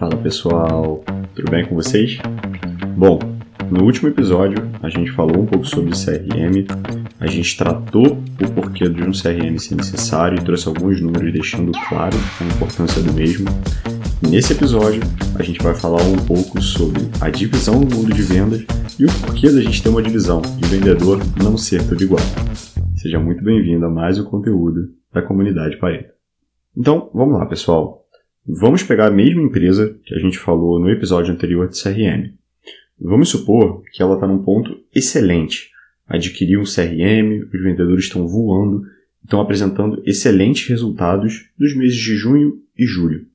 Fala pessoal, tudo bem com vocês? Bom, no último episódio a gente falou um pouco sobre CRM, a gente tratou o porquê de um CRM ser necessário e trouxe alguns números deixando claro a importância do mesmo. Nesse episódio a gente vai falar um pouco sobre a divisão no mundo de vendas e o porquê da gente ter uma divisão e o vendedor não ser tudo igual. Seja muito bem-vindo a mais um conteúdo da comunidade Pareto. Então, vamos lá, pessoal. Vamos pegar a mesma empresa que a gente falou no episódio anterior de CRM. Vamos supor que ela está num ponto excelente. Adquiriu um CRM, os vendedores estão voando, estão apresentando excelentes resultados dos meses de junho e julho.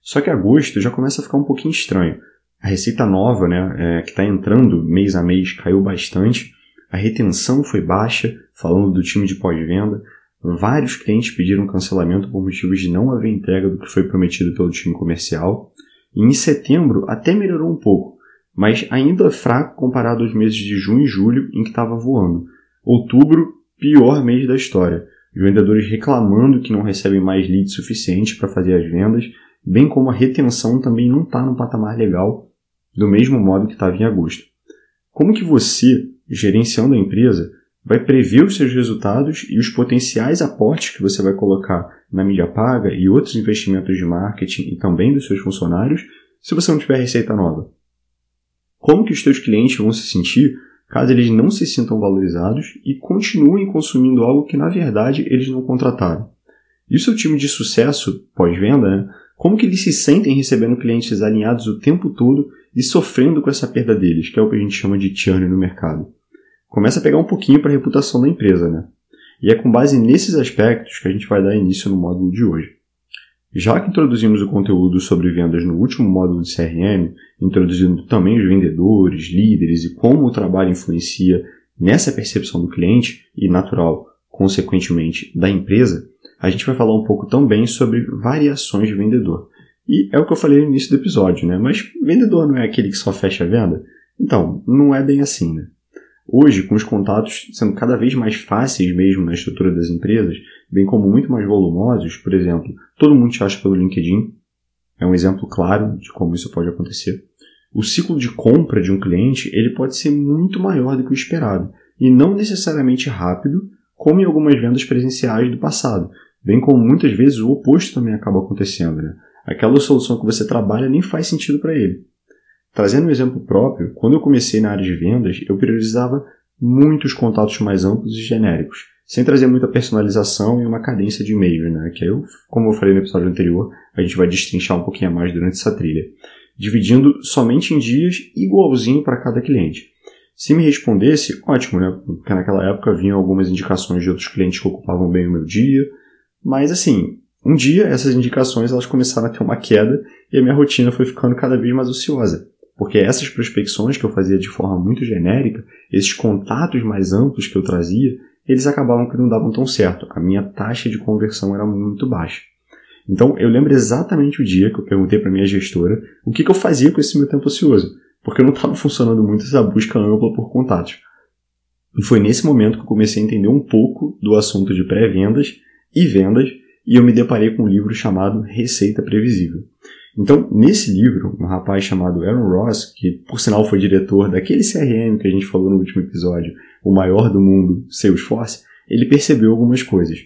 Só que agosto já começa a ficar um pouquinho estranho. A receita nova, né, é, que está entrando mês a mês, caiu bastante. A retenção foi baixa, falando do time de pós-venda. Vários clientes pediram cancelamento por motivos de não haver entrega do que foi prometido pelo time comercial. E em setembro até melhorou um pouco, mas ainda é fraco comparado aos meses de junho e julho em que estava voando. Outubro, pior mês da história. Os vendedores reclamando que não recebem mais leads suficientes para fazer as vendas, bem como a retenção também não está no patamar legal, do mesmo modo que estava em agosto. Como que você, gerenciando a empresa, vai prever os seus resultados e os potenciais aportes que você vai colocar na mídia paga e outros investimentos de marketing e também dos seus funcionários se você não tiver receita nova. Como que os seus clientes vão se sentir caso eles não se sintam valorizados e continuem consumindo algo que na verdade eles não contrataram? E o seu time de sucesso pós-venda, né? Como que eles se sentem recebendo clientes alinhados o tempo todo e sofrendo com essa perda deles, que é o que a gente chama de churn no mercado? Começa a pegar um pouquinho para a reputação da empresa, né? E é com base nesses aspectos que a gente vai dar início no módulo de hoje. Já que introduzimos o conteúdo sobre vendas no último módulo de CRM, introduzindo também os vendedores, líderes e como o trabalho influencia nessa percepção do cliente e, natural, consequentemente, da empresa, a gente vai falar um pouco também sobre variações de vendedor. E é o que eu falei no início do episódio, né? Mas vendedor não é aquele que só fecha a venda? Então, não é bem assim, né? Hoje, com os contatos sendo cada vez mais fáceis mesmo na estrutura das empresas, bem como muito mais volumosos, por exemplo, todo mundo te acha pelo LinkedIn, é um exemplo claro de como isso pode acontecer. O ciclo de compra de um cliente ele pode ser muito maior do que o esperado e não necessariamente rápido, como em algumas vendas presenciais do passado, bem como muitas vezes o oposto também acaba acontecendo. Né? Aquela solução que você trabalha nem faz sentido para ele. Trazendo um exemplo próprio, quando eu comecei na área de vendas, eu priorizava muitos contatos mais amplos e genéricos, sem trazer muita personalização e uma cadência de e-mail, né? Que eu, como eu falei no episódio anterior, a gente vai destrinchar um pouquinho mais durante essa trilha, dividindo somente em dias igualzinho para cada cliente. Se me respondesse, ótimo, né? Porque naquela época vinham algumas indicações de outros clientes que ocupavam bem o meu dia, mas assim, um dia essas indicações elas começaram a ter uma queda e a minha rotina foi ficando cada vez mais ociosa. Porque essas prospecções que eu fazia de forma muito genérica, esses contatos mais amplos que eu trazia, eles acabavam que não davam tão certo. A minha taxa de conversão era muito baixa. Então eu lembro exatamente o dia que eu perguntei para minha gestora o que, que eu fazia com esse meu tempo ocioso, porque não estava funcionando muito essa busca ampla por contatos. E foi nesse momento que eu comecei a entender um pouco do assunto de pré-vendas e vendas, e eu me deparei com um livro chamado Receita Previsível. Então, nesse livro, um rapaz chamado Aaron Ross, que por sinal foi diretor daquele CRM que a gente falou no último episódio, o maior do mundo, Salesforce, ele percebeu algumas coisas.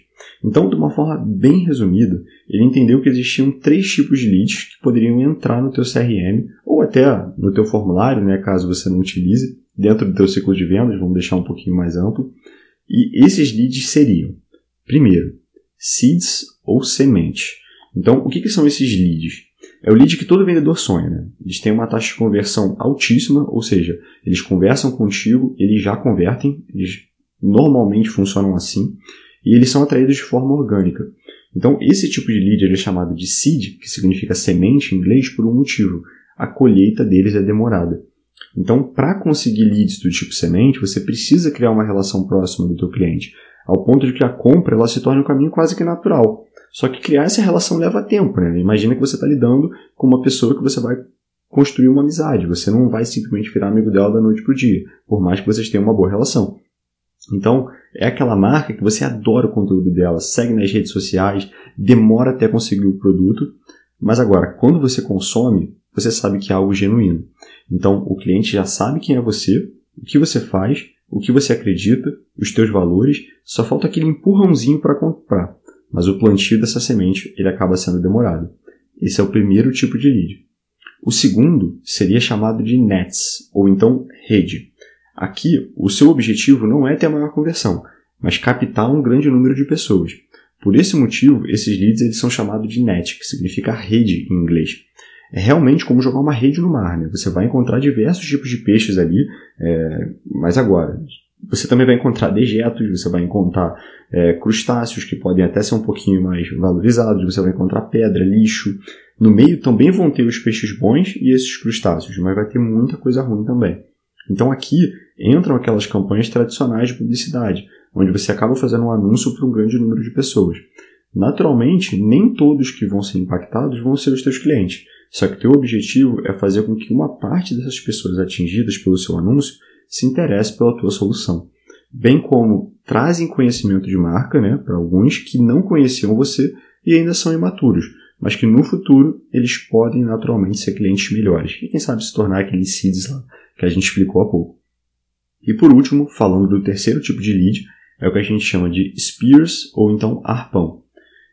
Então, de uma forma bem resumida, ele entendeu que existiam três tipos de leads que poderiam entrar no teu CRM ou até no teu formulário, né, caso você não utilize, dentro do teu ciclo de vendas, vamos deixar um pouquinho mais amplo. E esses leads seriam, primeiro, seeds ou semente. Então, o que, que são esses leads? É o lead que todo vendedor sonha, né? Eles têm uma taxa de conversão altíssima, ou seja, eles conversam contigo, eles já convertem, eles normalmente funcionam assim, e eles são atraídos de forma orgânica. Então, esse tipo de lead é chamado de seed, que significa semente em inglês, por um motivo. A colheita deles é demorada. Então, para conseguir leads do tipo semente, você precisa criar uma relação próxima do teu cliente, ao ponto de que a compra ela se torne um caminho quase que natural. Só que criar essa relação leva tempo, né? Imagina que você está lidando com uma pessoa que você vai construir uma amizade. Você não vai simplesmente virar amigo dela da noite para o dia, por mais que vocês tenham uma boa relação. Então, é aquela marca que você adora o conteúdo dela, segue nas redes sociais, demora até conseguir o produto, Mas agora, quando você consome, você sabe que é algo genuíno. Então, o cliente já sabe quem é você, o que você faz, o que você acredita, os teus valores, só falta aquele empurrãozinho para comprar. Mas o plantio dessa semente ele acaba sendo demorado. Esse é o primeiro tipo de lead. O segundo seria chamado de nets, ou então rede. Aqui, o seu objetivo não é ter a maior conversão, mas captar um grande número de pessoas. Por esse motivo, esses leads eles são chamados de net, que significa rede em inglês. É realmente como jogar uma rede no mar. Né? Você vai encontrar diversos tipos de peixes ali, é, mas agora, você também vai encontrar dejetos, você vai encontrar é, crustáceos que podem até ser um pouquinho mais valorizados, você vai encontrar pedra, lixo. No meio também vão ter os peixes bons e esses crustáceos, mas vai ter muita coisa ruim também. Então aqui entram aquelas campanhas tradicionais de publicidade, onde você acaba fazendo um anúncio para um grande número de pessoas. Naturalmente, nem todos que vão ser impactados vão ser os teus clientes. Só que teu objetivo é fazer com que uma parte dessas pessoas atingidas pelo seu anúncio se interesse pela tua solução. Bem como trazem conhecimento de marca né, para alguns que não conheciam você e ainda são imaturos, mas que no futuro eles podem naturalmente ser clientes melhores e quem sabe se tornar aqueles seeds lá que a gente explicou há pouco. E por último, falando do terceiro tipo de lead, é o que a gente chama de spears ou então arpão.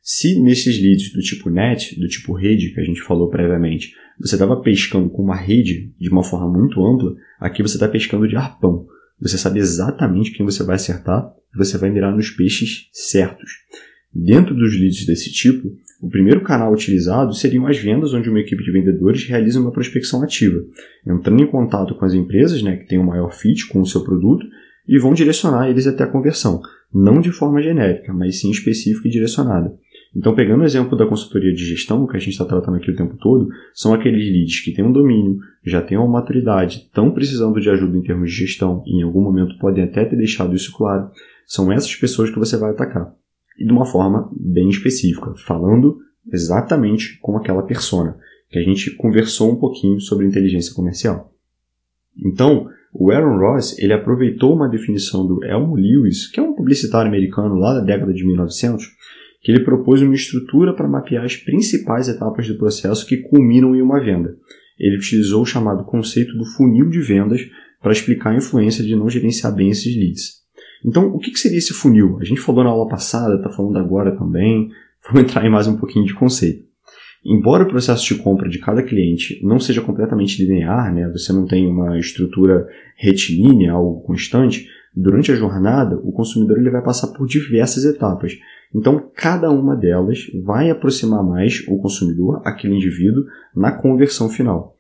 Se nesses leads do tipo net, do tipo rede, que a gente falou previamente, você estava pescando com uma rede de uma forma muito ampla, aqui você está pescando de arpão. Você sabe exatamente quem você vai acertar e você vai mirar nos peixes certos. Dentro dos leads desse tipo, o primeiro canal utilizado seriam as vendas, onde uma equipe de vendedores realiza uma prospecção ativa, entrando em contato com as empresas né, que têm um maior fit com o seu produto e vão direcionar eles até a conversão, não de forma genérica, mas sim específica e direcionada. Então, pegando o exemplo da consultoria de gestão, que a gente está tratando aqui o tempo todo, são aqueles leads que têm um domínio, já têm uma maturidade, estão precisando de ajuda em termos de gestão e em algum momento podem até ter deixado isso claro. São essas pessoas que você vai atacar. E de uma forma bem específica, falando exatamente com aquela persona, que a gente conversou um pouquinho sobre inteligência comercial. Então, o Aaron Ross ele aproveitou uma definição do Elmo Lewis, que é um publicitário americano lá da década de 1900, que ele propôs uma estrutura para mapear as principais etapas do processo que culminam em uma venda. Ele utilizou o chamado conceito do funil de vendas para explicar a influência de não gerenciar bem esses leads. Então, o que seria esse funil? A gente falou na aula passada, está falando agora também. Vamos entrar em mais um pouquinho de conceito. Embora o processo de compra de cada cliente não seja completamente linear, né, você não tem uma estrutura retilínea, algo constante, durante a jornada o consumidor ele vai passar por diversas etapas então, cada uma delas vai aproximar mais o consumidor, aquele indivíduo, na conversão final.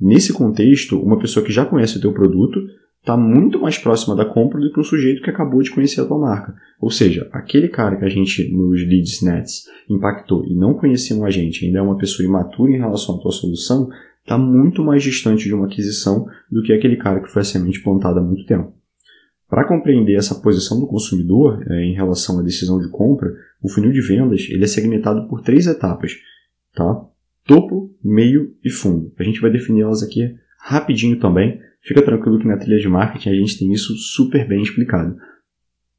Nesse contexto, uma pessoa que já conhece o teu produto está muito mais próxima da compra do que um sujeito que acabou de conhecer a tua marca. Ou seja, aquele cara que a gente nos leads nets impactou e não conhecia um agente, ainda é uma pessoa imatura em relação à tua solução, está muito mais distante de uma aquisição do que aquele cara que foi a semente plantada há muito tempo. Para compreender essa posição do consumidor é, em relação à decisão de compra, o funil de vendas ele é segmentado por três etapas, tá? Topo, meio e fundo. A gente vai definir elas aqui rapidinho também. Fica tranquilo que na trilha de marketing a gente tem isso super bem explicado.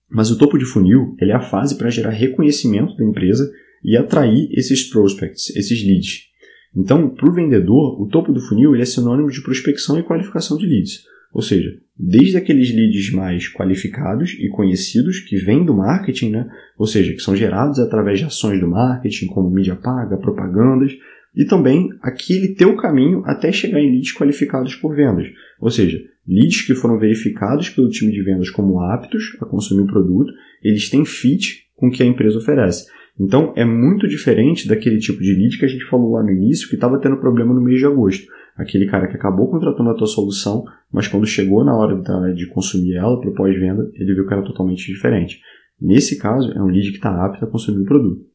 Mas o topo de funil ele é a fase para gerar reconhecimento da empresa e atrair esses prospects, esses leads. Então, para o vendedor, o topo do funil ele é sinônimo de prospecção e qualificação de leads. Ou seja, desde aqueles leads mais qualificados e conhecidos que vêm do marketing, né? ou seja, que são gerados através de ações do marketing, como mídia paga, propagandas, e também aquele teu caminho até chegar em leads qualificados por vendas, ou seja, leads que foram verificados pelo time de vendas como aptos a consumir o produto, eles têm fit com o que a empresa oferece. Então é muito diferente daquele tipo de lead que a gente falou lá no início que estava tendo problema no mês de agosto aquele cara que acabou contratando a tua solução, mas quando chegou na hora da, de consumir ela para pós-venda, ele viu que era totalmente diferente. Nesse caso, é um lead que está apto a consumir o produto.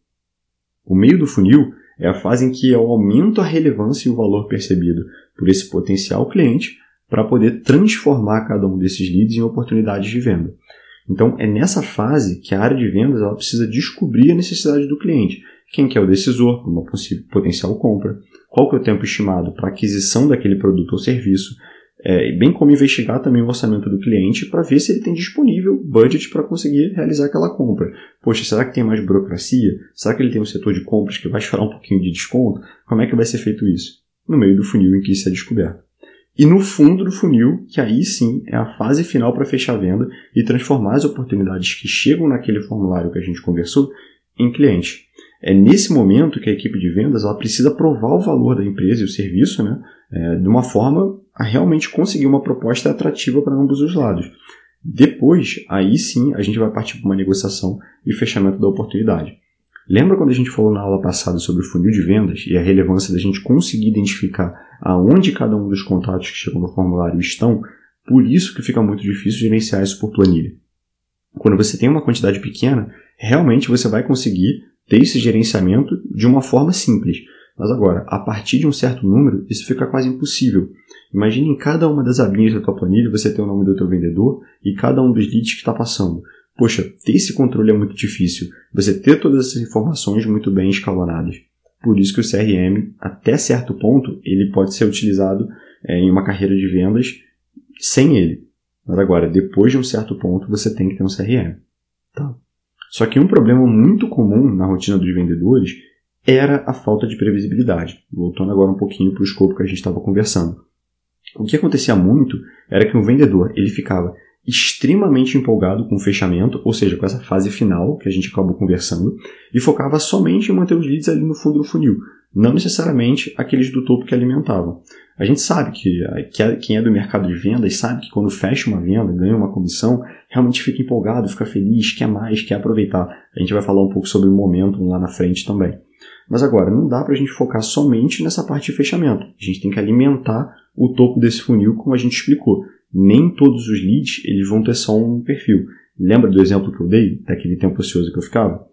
O meio do funil é a fase em que eu aumento a relevância e o valor percebido por esse potencial cliente para poder transformar cada um desses leads em oportunidades de venda. Então, é nessa fase que a área de vendas ela precisa descobrir a necessidade do cliente. Quem que é o decisor para uma potencial compra? Qual que é o tempo estimado para aquisição daquele produto ou serviço? é, bem como investigar também o orçamento do cliente para ver se ele tem disponível budget para conseguir realizar aquela compra. Poxa, será que tem mais burocracia? Será que ele tem um setor de compras que vai chorar um pouquinho de desconto? Como é que vai ser feito isso? No meio do funil em que isso é descoberto. E no fundo do funil, que aí sim é a fase final para fechar a venda e transformar as oportunidades que chegam naquele formulário que a gente conversou em cliente. É nesse momento que a equipe de vendas ela precisa provar o valor da empresa e o serviço né, é, de uma forma a realmente conseguir uma proposta atrativa para ambos os lados. Depois, aí sim, a gente vai partir para uma negociação e fechamento da oportunidade. Lembra quando a gente falou na aula passada sobre o funil de vendas e a relevância da gente conseguir identificar aonde cada um dos contatos que chegam no formulário estão? Por isso que fica muito difícil gerenciar isso por planilha. Quando você tem uma quantidade pequena, realmente você vai conseguir ter esse gerenciamento de uma forma simples. Mas agora, a partir de um certo número, isso fica quase impossível. Imagine em cada uma das abinhas da tua planilha você ter o nome do teu vendedor e cada um dos leads que está passando. Poxa, ter esse controle é muito difícil. Você ter todas essas informações muito bem escalonadas. Por isso que o CRM, até certo ponto, ele pode ser utilizado é, em uma carreira de vendas sem ele. Mas agora, depois de um certo ponto, você tem que ter um CRM. Tá? Só que um problema muito comum na rotina dos vendedores era a falta de previsibilidade. Voltando agora um pouquinho para o escopo que a gente estava conversando. O que acontecia muito era que um vendedor ele ficava extremamente empolgado com o fechamento, ou seja, com essa fase final que a gente acabou conversando, e focava somente em manter os leads ali no fundo do funil, não necessariamente aqueles do topo que alimentavam. A gente sabe que, que quem é do mercado de vendas sabe que quando fecha uma venda, ganha uma comissão, realmente fica empolgado, fica feliz, quer mais, quer aproveitar. A gente vai falar um pouco sobre o momento lá na frente também. Mas agora, não dá para a gente focar somente nessa parte de fechamento. A gente tem que alimentar o topo desse funil, como a gente explicou. Nem todos os leads eles vão ter só um perfil. Lembra do exemplo que eu dei, daquele tempo ocioso que eu ficava?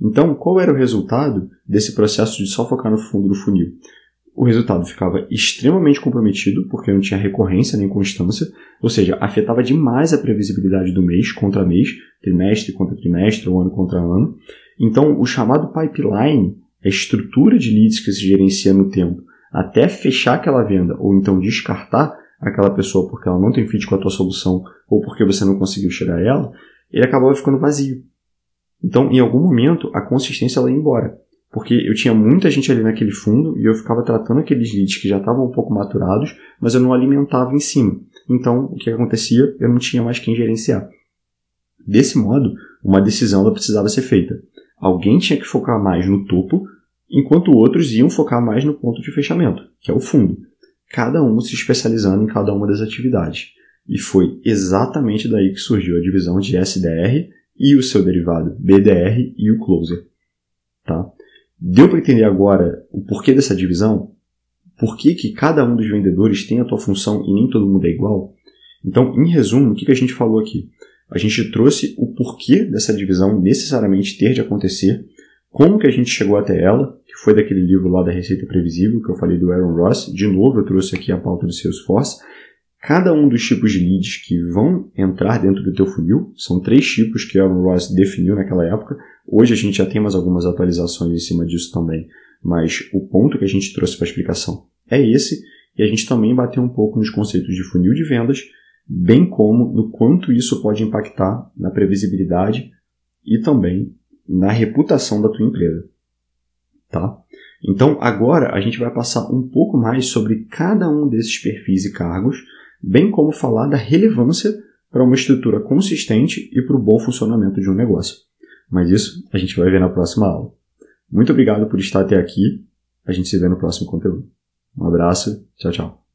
Então, qual era o resultado desse processo de só focar no fundo do funil? O resultado ficava extremamente comprometido, porque não tinha recorrência nem constância, ou seja, afetava demais a previsibilidade do mês contra mês, trimestre contra trimestre, ou ano contra ano. Então, o chamado pipeline, a estrutura de leads que se gerencia no tempo, até fechar aquela venda, ou então descartar aquela pessoa porque ela não tem fit com a tua solução, ou porque você não conseguiu chegar a ela, ele acabava ficando vazio. Então, em algum momento, a consistência ela ia embora. Porque eu tinha muita gente ali naquele fundo e eu ficava tratando aqueles leads que já estavam um pouco maturados, mas eu não alimentava em cima. Então, o que acontecia? Eu não tinha mais quem gerenciar. Desse modo, uma decisão ela precisava ser feita. Alguém tinha que focar mais no topo, enquanto outros iam focar mais no ponto de fechamento, que é o fundo. Cada um se especializando em cada uma das atividades. E foi exatamente daí que surgiu a divisão de SDR e o seu derivado BDR e o closer. Tá? Deu para entender agora o porquê dessa divisão? Por que, que cada um dos vendedores tem a sua função e nem todo mundo é igual? Então, em resumo, o que, que a gente falou aqui? A gente trouxe o porquê dessa divisão necessariamente ter de acontecer, como que a gente chegou até ela, que foi daquele livro lá da Receita Previsível, que eu falei do Aaron Ross. De novo, eu trouxe aqui a pauta do Salesforce. Cada um dos tipos de leads que vão entrar dentro do teu funil, são três tipos que Aaron Ross definiu naquela época. Hoje a gente já tem mais algumas atualizações em cima disso também, mas o ponto que a gente trouxe para explicação é esse, e a gente também bateu um pouco nos conceitos de funil de vendas, bem como no quanto isso pode impactar na previsibilidade e também na reputação da tua empresa. Tá? Então agora a gente vai passar um pouco mais sobre cada um desses perfis e cargos bem como falar da relevância para uma estrutura consistente e para o bom funcionamento de um negócio. Mas isso a gente vai ver na próxima aula. Muito obrigado por estar até aqui. A gente se vê no próximo conteúdo. Um abraço. Tchau, tchau.